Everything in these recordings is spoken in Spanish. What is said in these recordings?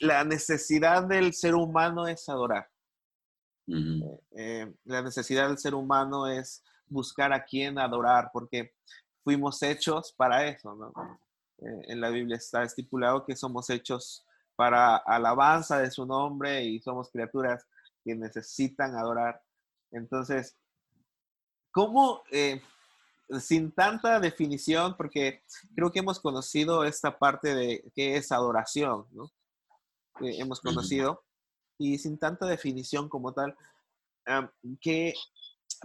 la necesidad del ser humano es adorar. Eh, la necesidad del ser humano es buscar a quién adorar, porque fuimos hechos para eso, ¿no? en la Biblia está estipulado que somos hechos para alabanza de su nombre y somos criaturas que necesitan adorar. Entonces, ¿cómo, eh, sin tanta definición, porque creo que hemos conocido esta parte de qué es adoración, ¿no? Hemos conocido, y sin tanta definición como tal, que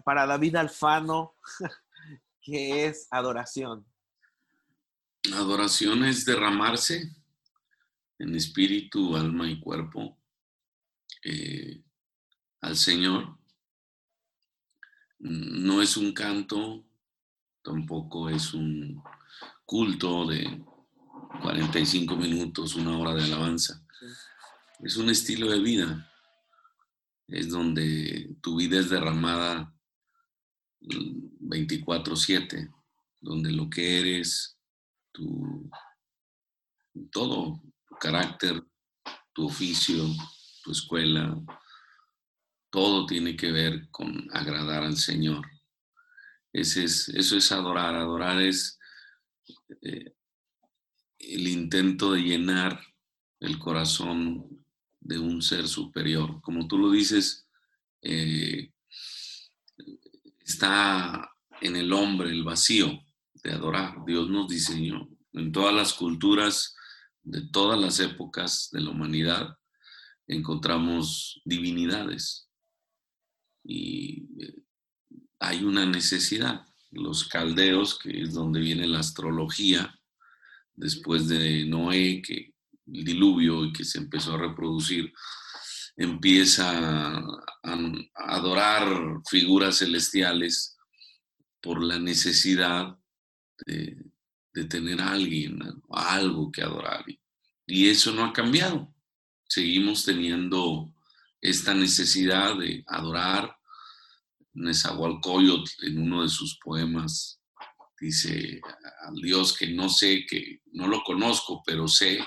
para David Alfano, ¿qué es adoración? Adoración es derramarse en espíritu, alma y cuerpo eh, al Señor. No es un canto, tampoco es un culto de 45 minutos, una hora de alabanza. Es un estilo de vida. Es donde tu vida es derramada 24/7, donde lo que eres, tu, todo, tu carácter, tu oficio, tu escuela, todo tiene que ver con agradar al Señor. Ese es, eso es adorar. Adorar es eh, el intento de llenar el corazón de un ser superior. Como tú lo dices, eh, está en el hombre el vacío de adorar. Dios nos diseñó en todas las culturas de todas las épocas de la humanidad encontramos divinidades y eh, hay una necesidad. Los caldeos, que es donde viene la astrología, después de Noé, que diluvio y que se empezó a reproducir, empieza a, adorar figuras celestiales por la necesidad de, tener alguien, algo que adorar. Y eso no ha cambiado. Seguimos teniendo esta necesidad de adorar. Nezahualcóyotl en uno de sus poemas dice al Dios que no sé, que no lo conozco, pero sé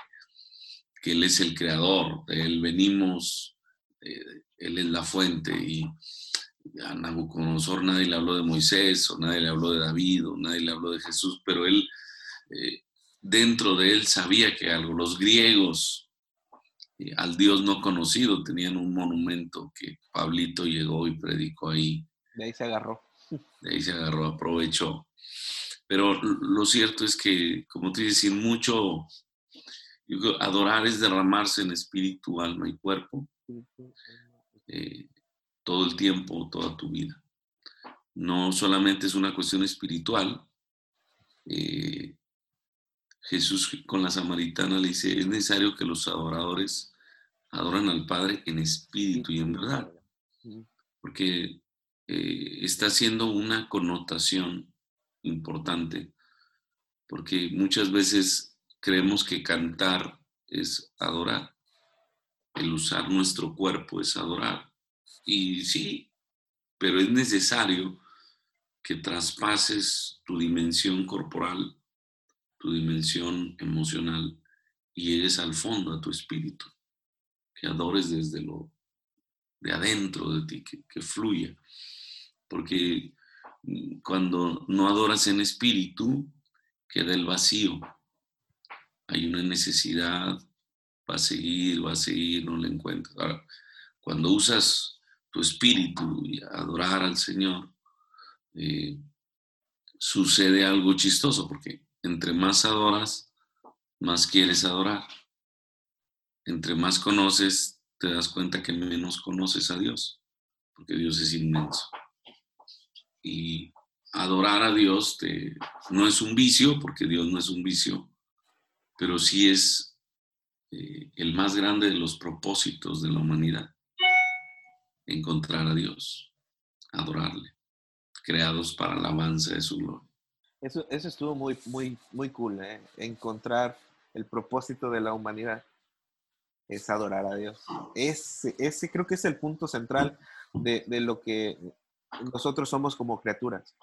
que Él es el creador, de Él venimos, eh, Él es la fuente. Y a Nabucodonosor nadie le habló de Moisés, o nadie le habló de David, o nadie le habló de Jesús, pero Él eh, dentro de él sabía que algo. Los griegos, eh, al Dios no conocido, tenían un monumento que Pablito llegó y predicó ahí. De ahí se agarró. De ahí se agarró, aprovechó. Pero lo cierto es que, como te dices, sin mucho, adorar es derramarse en espíritu, alma y cuerpo, eh, todo el tiempo, toda tu vida. No solamente es una cuestión espiritual, eh, Jesús con la samaritana le dice, es necesario que los adoradores adoran al Padre en espíritu y en verdad, porque eh, está haciendo una connotación importante, porque muchas veces creemos que cantar es adorar, el usar nuestro cuerpo es adorar, y sí, pero es necesario que traspases tu dimensión corporal tu dimensión emocional y llegues al fondo, a tu espíritu, que adores desde lo de adentro de ti, que, que fluya. Porque cuando no adoras en espíritu, queda el vacío. Hay una necesidad, va a seguir, va a seguir, no la encuentras. Ahora, cuando usas tu espíritu y adorar al Señor, eh, sucede algo chistoso, porque entre más adoras, más quieres adorar. Entre más conoces, te das cuenta que menos conoces a Dios, porque Dios es inmenso. Y adorar a Dios te, no es un vicio, porque Dios no es un vicio, pero sí es eh, el más grande de los propósitos de la humanidad, encontrar a Dios, adorarle, creados para la alabanza de su gloria. Eso, eso estuvo muy, muy, muy cool, ¿eh? encontrar el propósito de la humanidad es adorar a Dios. Ese, ese creo que es el punto central de, de, lo que nosotros somos como criaturas.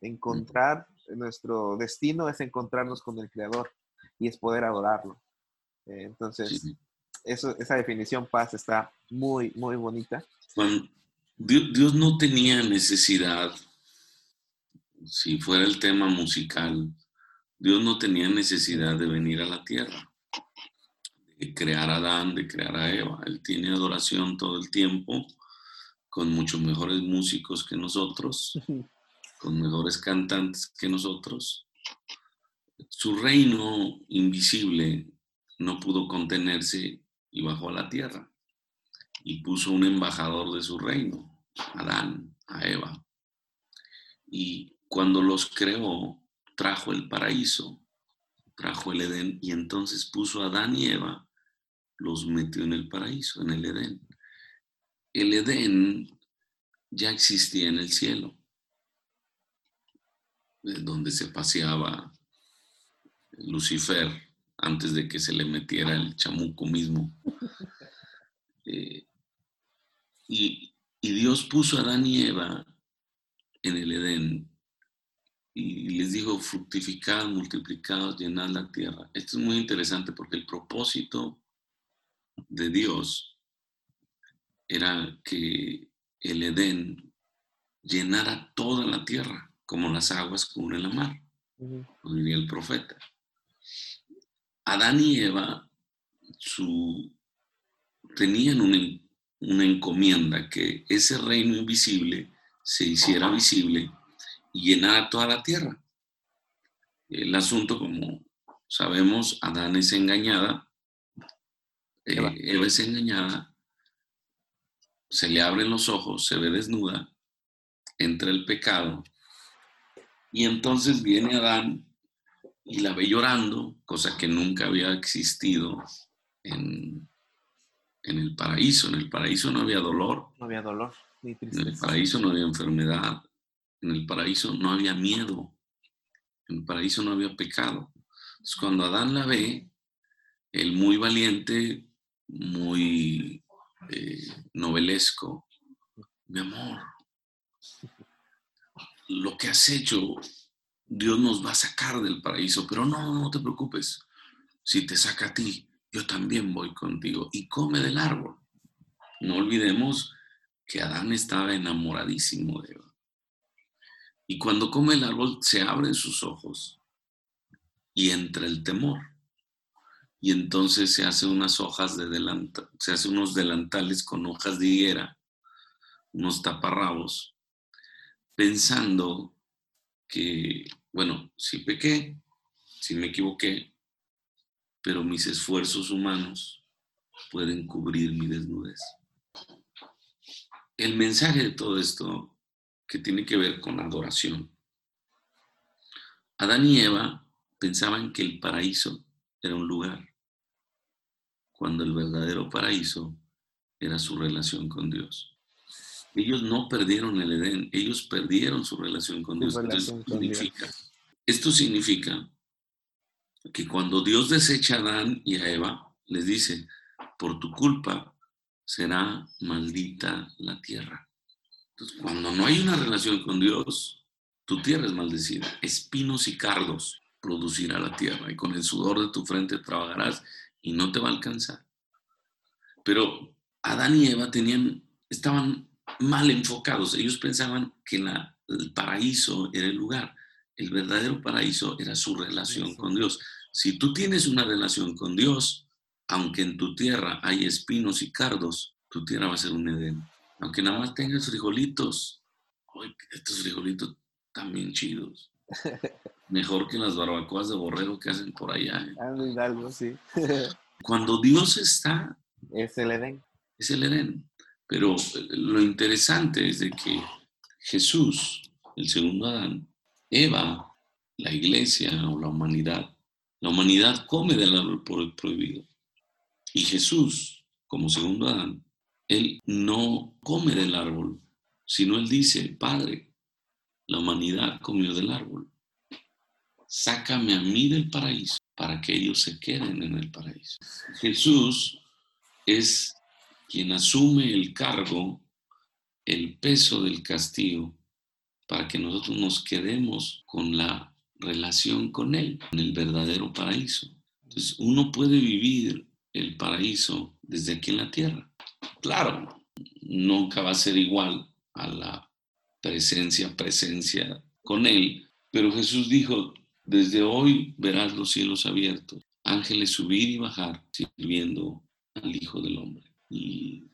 Encontrar nuestro destino es encontrarnos con el Creador y es poder adorarlo. Eh, entonces, eso, esa definición paz está muy, muy bonita. Dios, no tenía necesidad, si fuera el tema musical, Dios no tenía necesidad de venir a la tierra, de crear a Adán, de crear a Eva. Él tiene adoración todo el tiempo, con muchos mejores músicos que nosotros, con mejores cantantes que nosotros. Su reino invisible no pudo contenerse y bajó a la tierra y puso un embajador de su reino, Adán, a Eva. Y cuando los creó, trajo el paraíso, trajo el Edén y entonces puso a Adán y Eva, los metió en el paraíso, en el Edén. El Edén ya existía en el cielo, donde se paseaba Lucifer antes de que se le metiera el chamuco mismo. Eh, y, Dios puso a Adán y Eva en el Edén y les dijo, fructificad, multiplicad, llenad la tierra. Esto es muy interesante porque el propósito de Dios era que el Edén llenara toda la tierra, como las aguas cubren la mar, como diría el profeta. Adán y Eva su, tenían una, una encomienda que ese reino invisible se hiciera visible y llenara toda la tierra. El asunto, como sabemos, Adán es engañada, eh, Eva. es engañada, se le abren los ojos, se ve desnuda, entra el pecado, y entonces viene Adán y la ve llorando, cosa que nunca había existido en, en el paraíso. En el paraíso no había dolor. No había dolor, ni tristeza. En el paraíso no había enfermedad. En el paraíso no había miedo. En el paraíso no había pecado. Entonces, cuando Adán la ve, el muy valiente, muy eh, novelesco, mi amor, lo que has hecho, Dios nos va a sacar del paraíso, pero no, no te preocupes. Si te saca a ti, yo también voy contigo y come del árbol. No olvidemos que Adán estaba enamoradísimo de Eva. Y cuando come el árbol se abren sus ojos y entra el temor. Y entonces se hace unas hojas de delantal, se hace unos delantales con hojas de higuera, unos taparrabos, pensando que, bueno, si pequé, si me equivoqué, pero mis esfuerzos humanos pueden cubrir mi desnudez. El mensaje de todo esto que tiene que ver con adoración. Adán y Eva pensaban que el paraíso era un lugar, cuando el verdadero paraíso era su relación con Dios. Ellos no perdieron el Edén, ellos perdieron su relación con Dios. esto significa que cuando Dios desecha a Adán y a Eva, les dice, por tu culpa será maldita la tierra. Entonces, cuando no hay una relación con Dios, tu tierra es maldecida. Espinos y cardos producirá la tierra y con el sudor de tu frente trabajarás y no te va a alcanzar. Pero Adán y Eva tenían, estaban mal enfocados. Ellos pensaban que el paraíso era el lugar. El verdadero paraíso era su relación con Dios. Si tú tienes una relación con Dios, aunque en tu tierra hay espinos y cardos, tu tierra va a ser un Edén. Aunque nada más tengas frijolitos, estos frijolitos también chidos. Mejor que las barbacoas de borrego que hacen por allá. ¿eh? Algo, sí. Cuando Dios está... Es el Edén. Es el Edén. Pero lo interesante es de que Jesús, el segundo Adán, Eva, la iglesia o la humanidad, la humanidad come del árbol prohibido. Y Jesús, como segundo Adán, él no come del árbol, sino él dice, Padre, la humanidad comió del árbol. Sácame a mí del paraíso para que ellos se queden en el paraíso. Jesús es quien asume el cargo, el peso del castigo para que nosotros nos quedemos con la relación con Él, en el verdadero paraíso. Entonces, uno puede vivir el paraíso desde aquí en la tierra. Claro, nunca va a ser igual a la presencia, presencia con Él, pero Jesús dijo, desde hoy verás los cielos abiertos, ángeles subir y bajar sirviendo al Hijo del Hombre. Y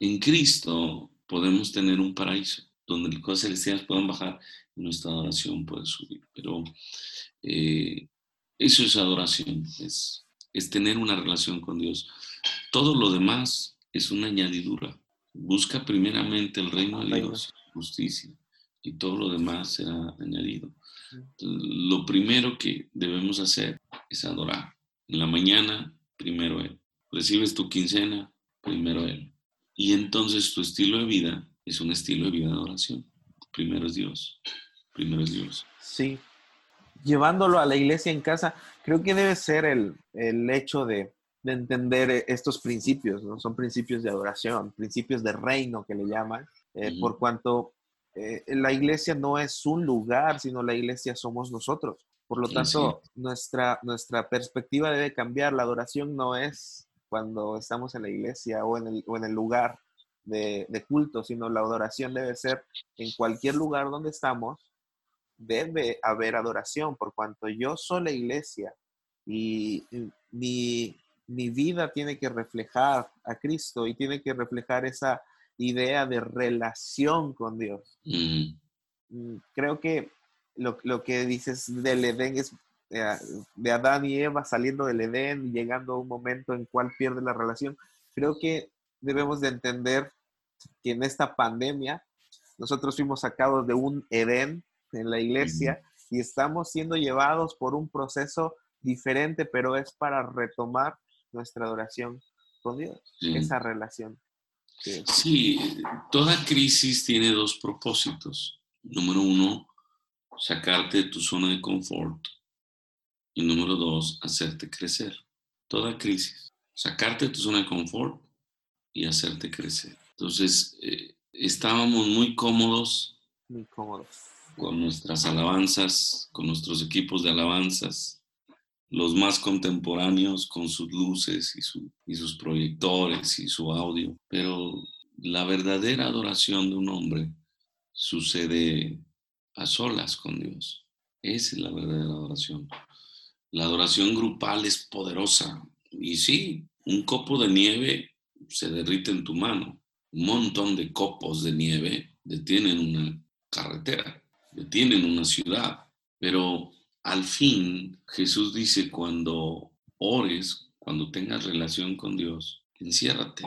en Cristo podemos tener un paraíso donde las cosas celestiales puedan bajar y nuestra adoración puede subir. Pero eh, eso es adoración, es, es tener una relación con Dios. Todo lo demás es una añadidura. Busca primeramente el reino de Dios, justicia, y todo lo demás será añadido. Lo primero que debemos hacer es adorar. En la mañana, primero Él. Recibes tu quincena, primero Él. Y entonces tu estilo de vida es un estilo de vida de adoración. Primero es Dios. Primero es Dios. Sí. Llevándolo a la iglesia en casa, creo que debe ser el, el hecho de, de, entender estos principios, ¿no? Son principios de adoración, principios de reino que le llaman, eh, por cuanto eh, la iglesia no es un lugar, sino la iglesia somos nosotros. Por lo tanto, Nuestra, nuestra perspectiva debe cambiar. La adoración no es cuando estamos en la iglesia o en el, o en el lugar de, de, culto, sino la adoración debe ser en cualquier lugar donde estamos, debe haber adoración, por cuanto yo soy la iglesia y mi, mi vida tiene que reflejar a Cristo y tiene que reflejar esa idea de relación con Dios. Mm. Mm, creo que lo, lo, que dices del Edén es de Adán y Eva saliendo del Edén y llegando a un momento en cual pierde la relación. Creo que debemos de entender que en esta pandemia nosotros fuimos sacados de un Edén en la iglesia y estamos siendo llevados por un proceso diferente, pero es para retomar nuestra adoración con Dios, esa relación. Sí, toda crisis tiene dos propósitos. Número uno, sacarte de tu zona de confort. Y número dos, hacerte crecer. Toda crisis, sacarte de tu zona de confort y hacerte crecer. Entonces, eh, estábamos muy cómodos. Muy cómodos. Con nuestras alabanzas, con nuestros equipos de alabanzas, los más contemporáneos con sus luces y, sus proyectores y su audio, pero la verdadera adoración de un hombre sucede a solas con Dios. Esa es la verdadera adoración. La adoración grupal es poderosa. Y sí, un copo de nieve se derrite en tu mano. Un montón de copos de nieve detienen una carretera, detienen una ciudad. Pero al fin, Jesús dice, cuando ores, cuando tengas relación con Dios, enciérrate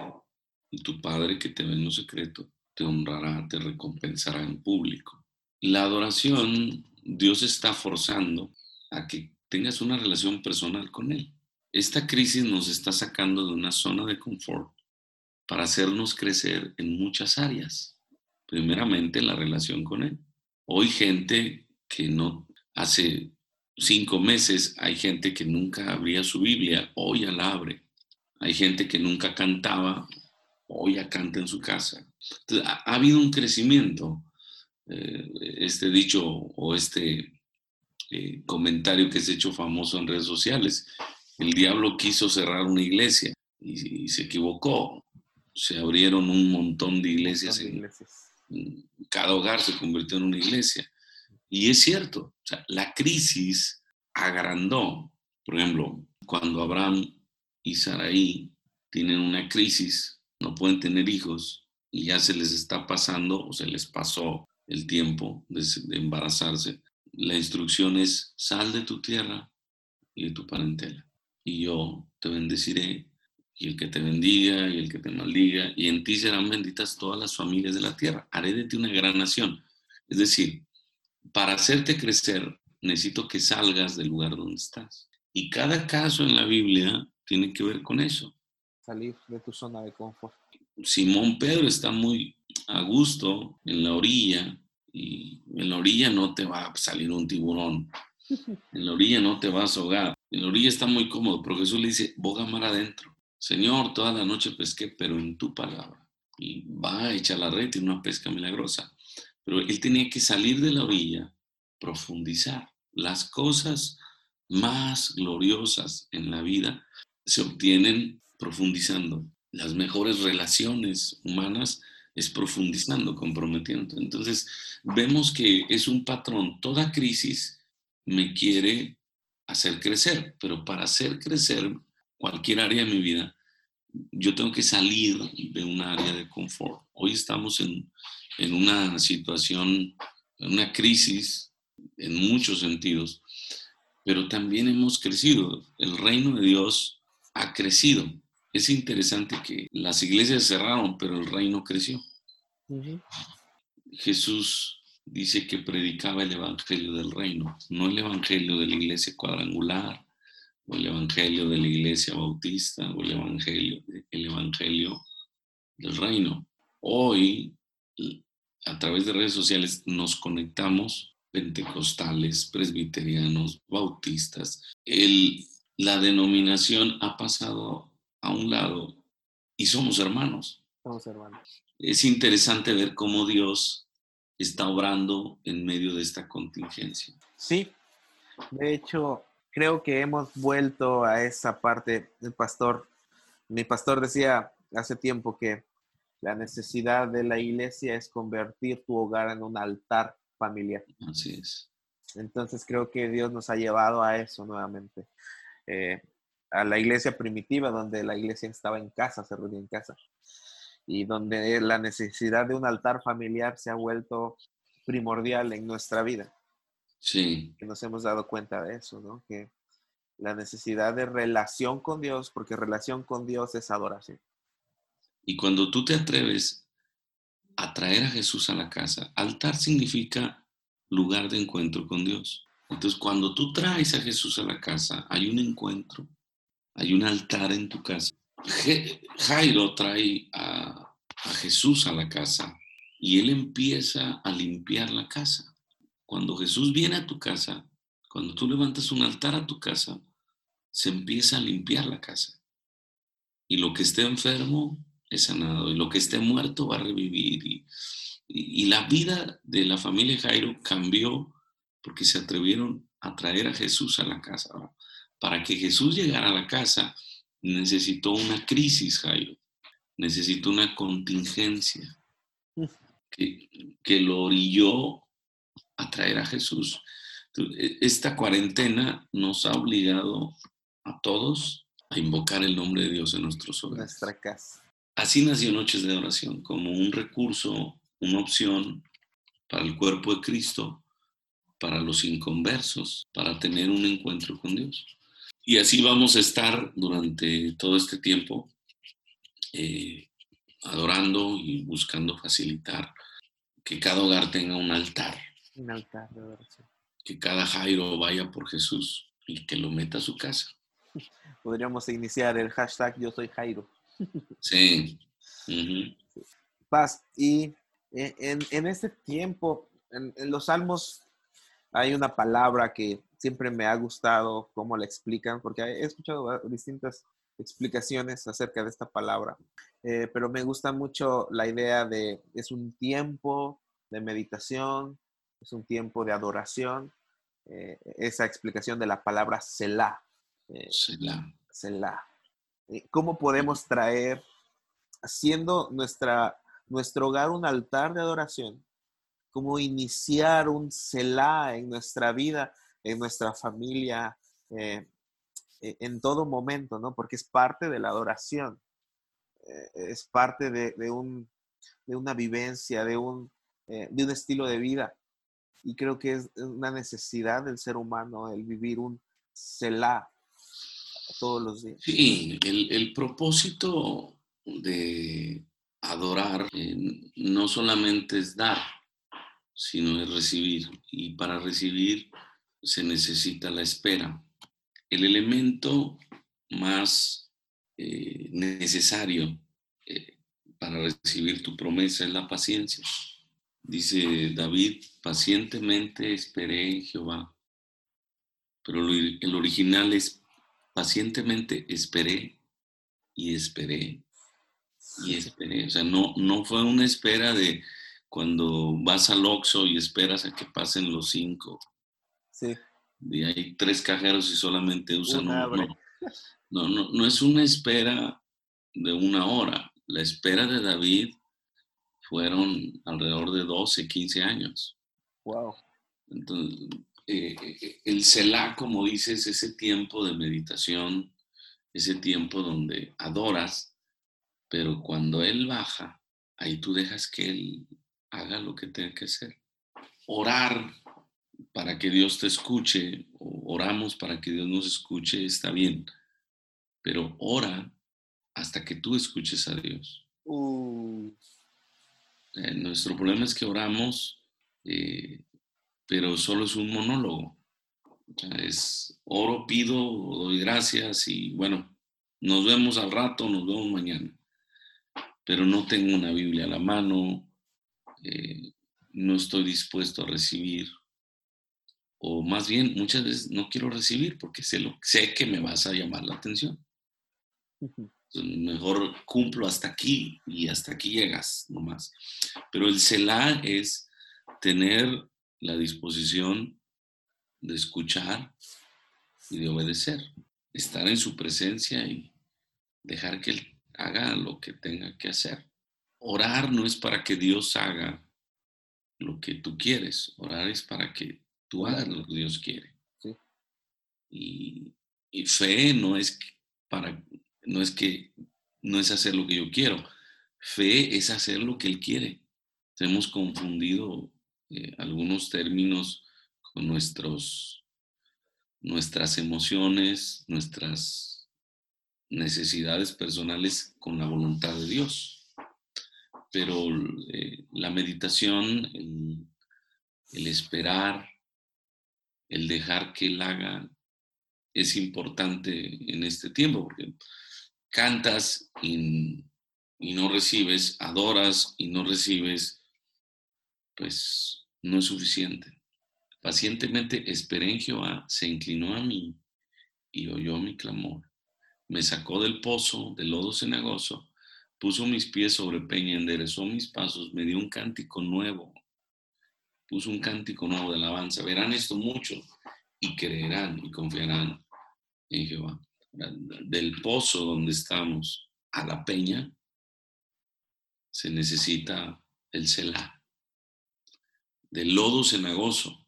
y tu Padre que te ve en lo secreto te honrará, te recompensará en público. La adoración, Dios está forzando a que tengas una relación personal con Él. Esta crisis nos está sacando de una zona de confort para hacernos crecer en muchas áreas. Primeramente, la relación con Él. Hoy gente que no hace cinco meses hay gente que nunca abría su Biblia, hoy ya la abre. Hay gente que nunca cantaba, hoy ya canta en su casa. ha, habido un crecimiento. Eh, este dicho o este eh, comentario que se ha hecho famoso en redes sociales. El diablo quiso cerrar una iglesia y, se equivocó. Se abrieron un montón de iglesias. En, cada hogar se convirtió en una iglesia. Y es cierto, la crisis agrandó. Por ejemplo, cuando Abraham y Saraí tienen una crisis, no pueden tener hijos y ya se les está pasando o se les pasó el tiempo de, embarazarse, la instrucción es sal de tu tierra y de tu parentela y yo te bendeciré y el que te bendiga y el que te maldiga y en ti serán benditas todas las familias de la tierra. Haré de ti una gran nación. Es decir, para hacerte crecer, necesito que salgas del lugar donde estás. Y cada caso en la Biblia tiene que ver con eso. Salir de tu zona de confort. Simón Pedro está muy a gusto en la orilla y en la orilla no te va a salir un tiburón. En la orilla no te vas a ahogar. En la orilla está muy cómodo, pero Jesús le dice, boga mar adentro. Señor, toda la noche pesqué, pero en tu palabra. Y va a echar la red y una pesca milagrosa. Pero él tenía que salir de la orilla, profundizar. Las cosas más gloriosas en la vida se obtienen profundizando. Las mejores relaciones humanas es profundizando, comprometiendo. Entonces, vemos que es un patrón. Toda crisis me quiere hacer crecer, pero para hacer crecer cualquier área de mi vida, yo tengo que salir de un área de confort. Hoy estamos en, en una situación, en una crisis en muchos sentidos, pero también hemos crecido. El reino de Dios ha crecido. Es interesante que las iglesias cerraron, pero el reino creció. Jesús dice que predicaba el evangelio del reino, no el evangelio de la iglesia cuadrangular, o el evangelio de la iglesia bautista, o el evangelio, el evangelio del reino. Hoy, a través de redes sociales, nos conectamos pentecostales, presbiterianos, bautistas. El, la denominación ha pasado a un lado y somos hermanos. Somos hermanos. Es interesante ver cómo Dios está obrando en medio de esta contingencia. Sí, de hecho, creo que hemos vuelto a esa parte. El pastor, mi pastor decía hace tiempo que la necesidad de la iglesia es convertir tu hogar en un altar familiar. Así es. Entonces creo que Dios nos ha llevado a eso nuevamente. Eh, a la iglesia primitiva, donde la iglesia estaba en casa, se reunía en casa, y donde la necesidad de un altar familiar se ha vuelto primordial en nuestra vida. Sí. Que nos hemos dado cuenta de eso, ¿no? Que la necesidad de relación con Dios, porque relación con Dios es adoración. Y cuando tú te atreves a traer a Jesús a la casa, altar significa lugar de encuentro con Dios. Entonces, cuando tú traes a Jesús a la casa, hay un encuentro, hay un altar en tu casa. Jairo trae a, Jesús a la casa y él empieza a limpiar la casa. Cuando Jesús viene a tu casa, cuando tú levantas un altar a tu casa, se empieza a limpiar la casa. Y lo que esté enfermo es sanado, y lo que esté muerto va a revivir. Y, y la vida de la familia Jairo cambió porque se atrevieron a traer a Jesús a la casa. Para que Jesús llegara a la casa, necesitó una crisis, Jairo. Necesitó una contingencia que, que lo orilló a traer a Jesús. Esta cuarentena nos ha obligado a todos a invocar el nombre de Dios en nuestros hogares. Nuestra casa. Así nació Noches de Oración, como un recurso, una opción para el cuerpo de Cristo, para los inconversos, para tener un encuentro con Dios. Y así vamos a estar durante todo este tiempo eh, adorando y buscando facilitar que cada hogar tenga un altar. Un altar de oración. Que cada Jairo vaya por Jesús y que lo meta a su casa. Podríamos iniciar el hashtag Yo soy Jairo. Sí. Paz. Y en, en este tiempo, en, en los salmos hay una palabra que siempre me ha gustado cómo la explican, porque he escuchado distintas explicaciones acerca de esta palabra, eh, pero me gusta mucho la idea de es un tiempo de meditación, es un tiempo de adoración, eh, esa explicación de la palabra Selah. Eh, Selah. Selah. ¿Cómo podemos traer, haciendo nuestra, nuestro hogar un altar de adoración, cómo iniciar un Selah en nuestra vida en nuestra familia, eh, e, en todo momento, ¿no? Porque es parte de la adoración, eh, es parte de, un, de, una vivencia, de un, eh, de un estilo de vida. Y creo que es una necesidad del ser humano el vivir un Selah todos los días. Sí, el, el propósito de adorar no solamente es dar, sino es recibir. Y para recibir se necesita la espera. El elemento más eh, necesario eh, para recibir tu promesa es la paciencia. Dice David, pacientemente esperé en Jehová. Pero el original es pacientemente esperé y esperé y esperé. O sea, no, no fue una espera de cuando vas al Oxxo y esperas a que pasen los cinco y hay tres cajeros y solamente usan uno. No, no, no, es una espera de una hora. La espera de David fueron alrededor de 12, 15 años. Wow. Entonces, eh, eh, el Selah, como dices, ese tiempo de meditación, ese tiempo donde adoras, pero cuando Él baja, ahí tú dejas que Él haga lo que tenga que hacer. Orar para que Dios te escuche, o oramos para que Dios nos escuche, está bien, pero ora hasta que tú escuches a Dios. Uh. Eh, nuestro problema es que oramos, eh, pero solo es un monólogo. es oro, pido, doy gracias y bueno, nos vemos al rato, nos vemos mañana. Pero no tengo una Biblia a la mano, eh, no estoy dispuesto a recibir. O más bien, muchas veces no quiero recibir porque sé, lo, sé que me vas a llamar la atención mejor cumplo hasta aquí y hasta aquí llegas nomás. Pero el Selah es tener la disposición de escuchar y de obedecer, estar en su presencia y dejar que Él haga lo que tenga que hacer. Orar no es para que Dios haga lo que tú quieres, orar es para que tú hagas lo que Dios quiere. Y, y fe no es para no es que no es hacer lo que yo quiero. Fe es hacer lo que Él quiere. Hemos confundido eh, algunos términos con nuestros, nuestras emociones, nuestras necesidades personales con la voluntad de Dios. Pero eh, la meditación, el, el esperar, el dejar que Él haga, es importante en este tiempo, porque cantas y, no recibes, adoras y no recibes, pues no es suficiente. Pacientemente esperé en Jehová, se inclinó a mí y oyó mi clamor. Me sacó del pozo, del lodo cenagoso, puso mis pies sobre peña, enderezó mis pasos, me dio un cántico nuevo, puso un cántico nuevo de alabanza. Verán esto mucho y creerán y confiarán en Jehová del pozo donde estamos a la peña, se necesita el Selah. Del lodo cenagoso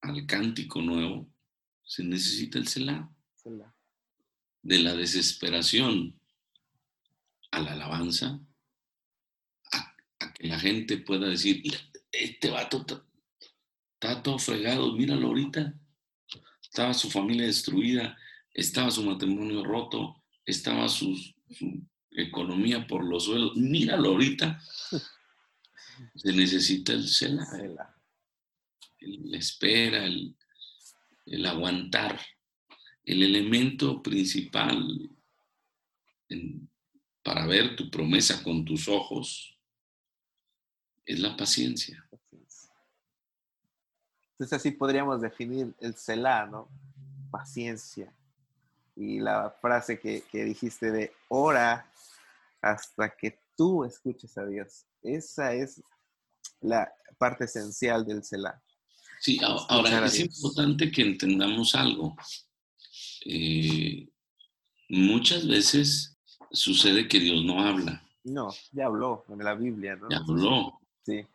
al cántico nuevo, se necesita el Selah. De la desesperación a la alabanza, a, que la gente pueda decir, este vato está todo fregado, míralo ahorita, estaba su familia destruida, estaba su matrimonio roto, estaba su, economía por los suelos. Míralo ahorita. Se necesita el cela, el, espera, el, aguantar. El elemento principal para ver tu promesa con tus ojos es la paciencia. Entonces así podríamos definir el Selah, ¿no? Paciencia y la frase que, dijiste de ora hasta que tú escuches a Dios. Esa es la parte esencial del Selah. Sí, ahora es importante que entendamos algo. Eh, muchas veces sucede que Dios no habla. No, ya habló en la Biblia, ¿no? Ya habló. Sí.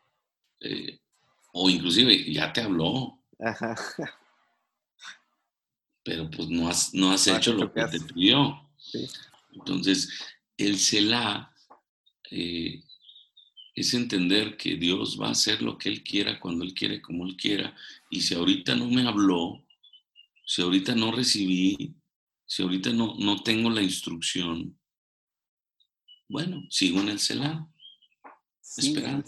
Eh, o inclusive ya te habló. Ajá pero pues no has, no has hecho lo que te pidió. Entonces, el Selah eh, es entender que Dios va a hacer lo que Él quiera, cuando Él quiere, como Él quiera. Y si ahorita no me habló, si ahorita no recibí, si ahorita no, no tengo la instrucción, bueno, sigo en el Selah, esperando.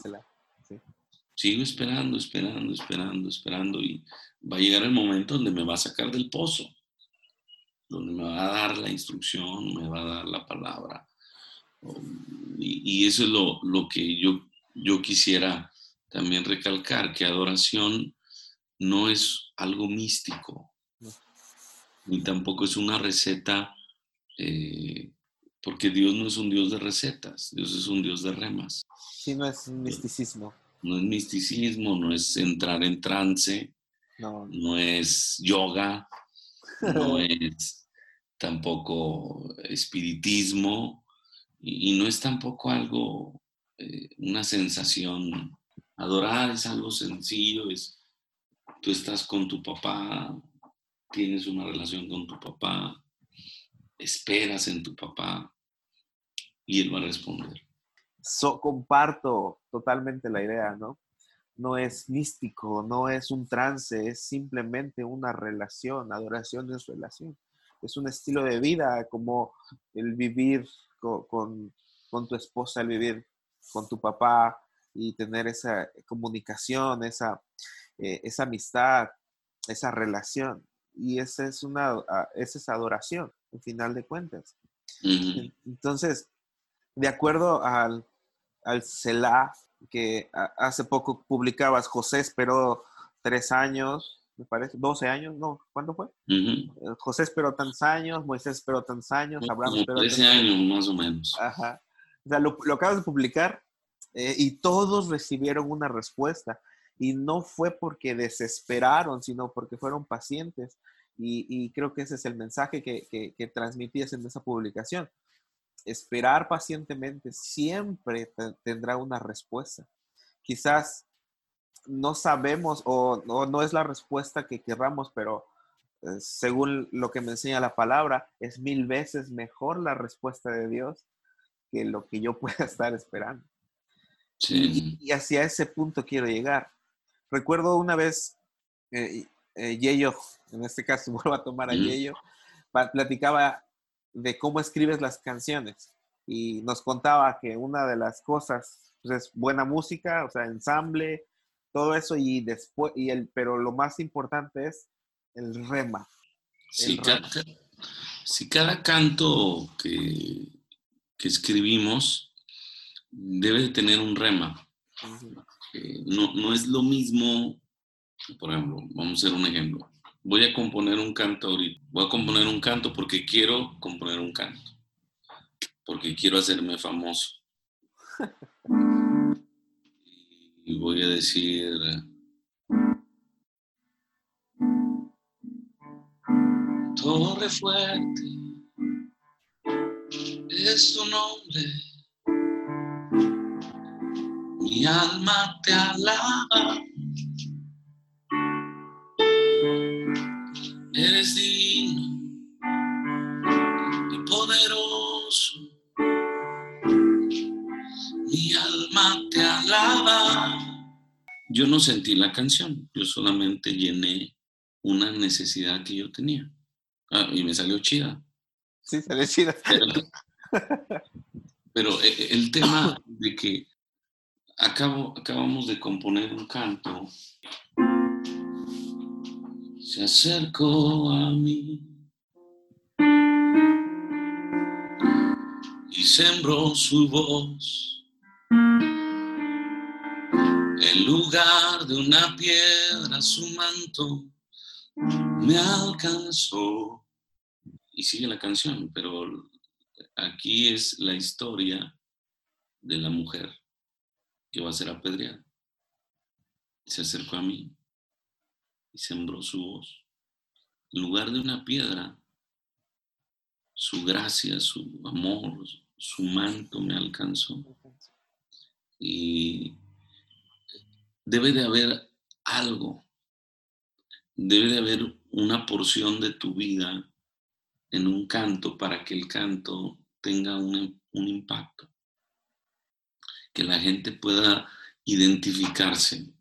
Sigo esperando, esperando, esperando, esperando y va a llegar el momento donde me va a sacar del pozo, donde me va a dar la instrucción, me va a dar la palabra. Y, eso es lo, lo, que yo, yo quisiera también recalcar, que adoración no es algo místico, ni tampoco es una receta, eh, porque Dios no es un Dios de recetas, Dios es un Dios de remas. Sí, no es misticismo no es misticismo, no es entrar en trance, no, es yoga, no es tampoco espiritismo, Y, no es tampoco algo, eh, una sensación. Adorar es algo sencillo, es tú estás con tu papá, tienes una relación con tu papá, esperas en tu papá y él va a responder. Comparto totalmente la idea, ¿no? No es místico, no es un trance, es simplemente una relación. Adoración es relación. Es un estilo de vida, como el vivir con, tu esposa, el vivir con tu papá y tener esa comunicación, esa, eh, esa amistad, esa relación. Y esa es, una, ah, esa es adoración, al final de cuentas. Entonces, de acuerdo al, al Selah que hace poco publicabas, José esperó tres años, me parece, 12 años, no, ¿cuándo fue? Eh, José esperó tantos años, Moisés esperó tantos años, Abraham esperó 13 años, más o menos. Ajá. O sea, lo, acabas de publicar eh, y todos recibieron una respuesta. Y no fue porque desesperaron, sino porque fueron pacientes. Y, creo que ese es el mensaje que, que, transmitías en esa publicación. Esperar pacientemente siempre tendrá una respuesta. Quizás no sabemos o, no es la respuesta que querramos, pero eh, según lo que me enseña la palabra, es mil veces mejor la respuesta de Dios que lo que yo pueda estar esperando. Y, hacia ese punto quiero llegar. Recuerdo una vez, eh, eh, Yeyo, en este caso vuelvo a tomar a Yeyo, platicaba de cómo escribes las canciones y nos contaba que una de las cosas pues, es buena música, o sea, ensamble, todo eso y después, y el, pero lo más importante es el rema. si, Cada, canto que, que escribimos debe de tener un rema. Eh, no, no es lo mismo, por ejemplo, vamos a hacer un ejemplo. Voy a componer un canto ahorita. Voy a componer un canto porque quiero componer un canto. Porque quiero hacerme famoso. y voy a decir... Torre fuerte es tu nombre mi alma te alaba. Eres digno y poderoso. Mi alma te alaba. Yo no sentí la canción, yo solamente llené una necesidad que yo tenía. Ah, y me salió chida. Sí, salió chida. pero eh, el tema de que Acabo, acabamos de componer un canto. Se acercó a mí y sembró su voz en lugar de una piedra su manto me alcanzó y sigue la canción pero aquí es la historia de la mujer que va a ser apedreada. Se acercó a mí y sembró su voz. En lugar de una piedra, su gracia, su amor, su manto me alcanzó. Y debe de haber algo, debe de haber una porción de tu vida en un canto para que el canto tenga un, un impacto que la gente pueda identificarse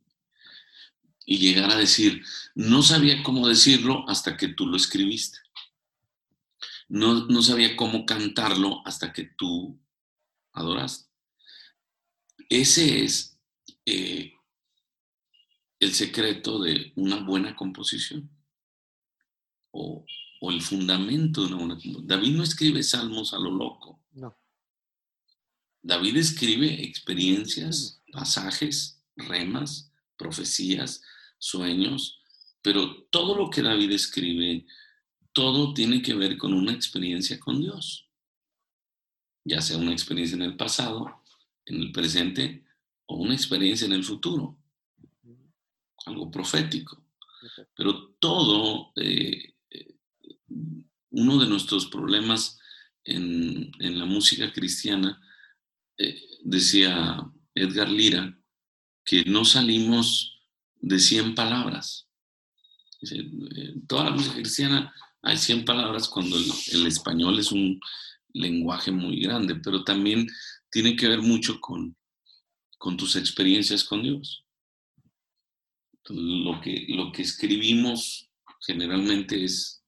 y llegar a decir, no sabía cómo decirlo hasta que tú lo escribiste. No, no sabía cómo cantarlo hasta que tú adoraste. Ese es eh, el secreto de una buena composición o, o, el fundamento de una buena composición. David no escribe salmos a lo loco. No. David escribe experiencias, pasajes, remas, profecías, sueños, pero todo lo que David escribe, todo tiene que ver con una experiencia con Dios, ya sea una experiencia en el pasado, en el presente o una experiencia en el futuro, algo profético. Pero todo, eh, eh, uno de nuestros problemas en, la música cristiana, eh, decía Edgar Lira, que no salimos de 100 palabras. En toda la música cristiana hay 100 palabras cuando el, español es un lenguaje muy grande, pero también tiene que ver mucho con, con tus experiencias con Dios. lo que, lo que escribimos generalmente es,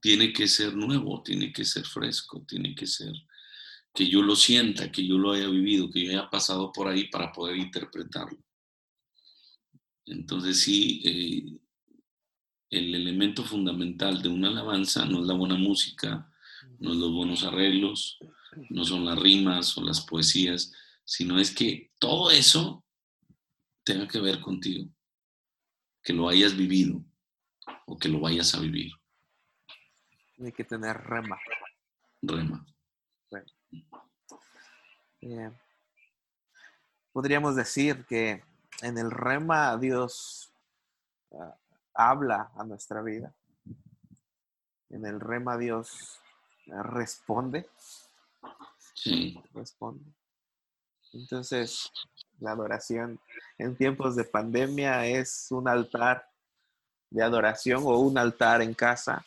tiene que ser nuevo, tiene que ser fresco, tiene que ser que yo lo sienta, que yo lo haya vivido, que yo haya pasado por ahí para poder interpretarlo. Entonces sí, eh, el elemento fundamental de una alabanza no es la buena música, no es los buenos arreglos, no son las rimas o las poesías, sino es que todo eso tenga que ver contigo, que lo hayas vivido o que lo vayas a vivir. Hay que tener rema. Rema. Eh, podríamos decir que en el rema Dios ah, habla a nuestra vida. En el rema Dios responde. Sí. Responde. Entonces, la adoración en tiempos de pandemia es un altar de adoración o un altar en casa,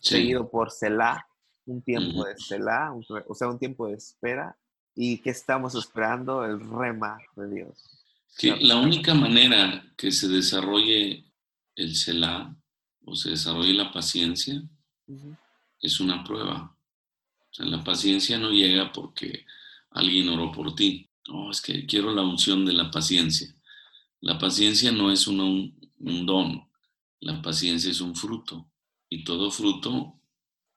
seguido por Selah, un tiempo de Selah, o sea, un tiempo de espera. ¿Y que estamos esperando? El rema de Dios. Que la única manera que se desarrolle el Selah o se desarrolle la paciencia es una prueba. O sea, la paciencia no llega porque alguien oró por ti. No, es que quiero la unción de la paciencia. La paciencia no es un, don, la paciencia es un fruto. Y todo fruto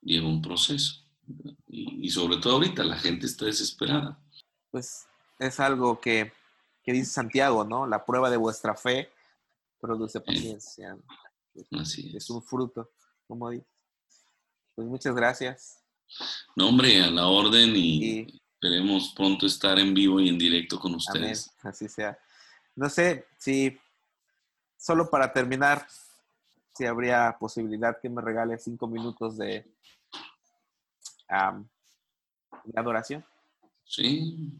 lleva un proceso. Y, sobre todo ahorita la gente está desesperada. Pues es algo que, que dice Santiago, ¿no? La prueba de vuestra fe produce paciencia. Así es. un fruto, como dice. Pues muchas gracias. No, hombre, a la orden y, esperemos pronto estar en vivo y en directo con ustedes. Así sea. No sé si, solo para terminar, si habría posibilidad que me regale cinco minutos de, de adoración. Sí,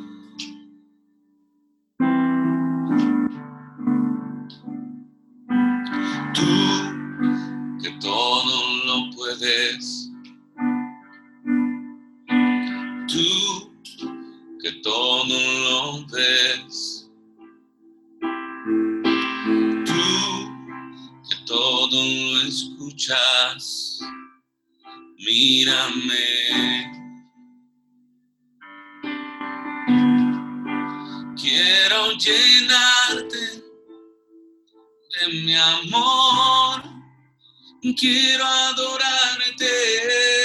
ves. Tú que todo lo escuchas. Mírame. quiero adorarte. Quiero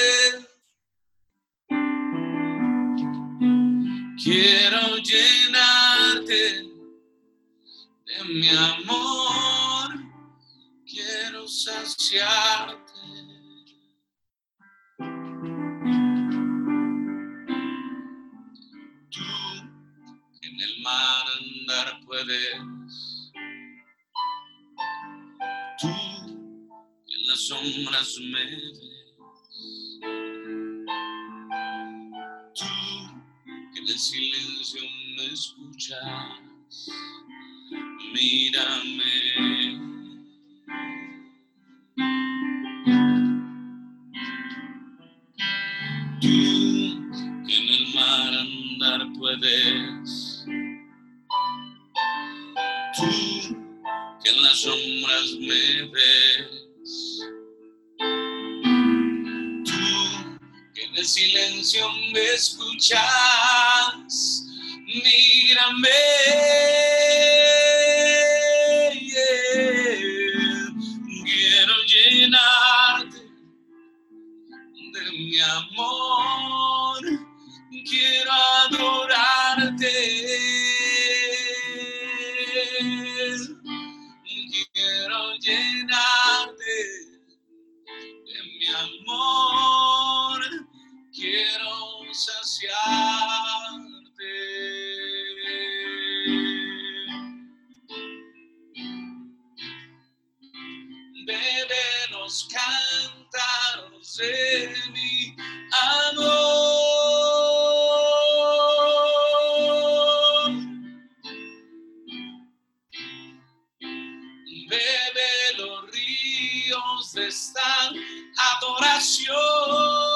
mi amor, quiero saciarte. Tú en el mar andar puedes sombras me ves. Tú en el silencio me escuchas, mírame. Tú que en el mar andar puedes. Tú que en las sombras me ves. el silencio me escuchas, mírame. Esta adoración.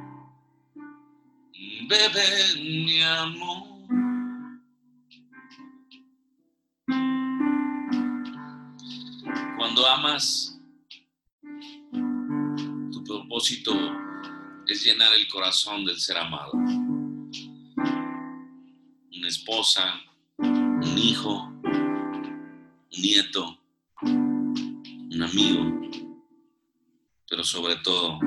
bebe mi amor. Cuando amas, tu propósito es llenar el corazón del ser amado. Una esposa, un hijo, un nieto, un amigo, pero sobre todo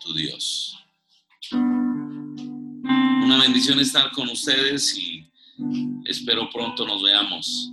tu Dios. Una bendición estar con ustedes y espero pronto nos veamos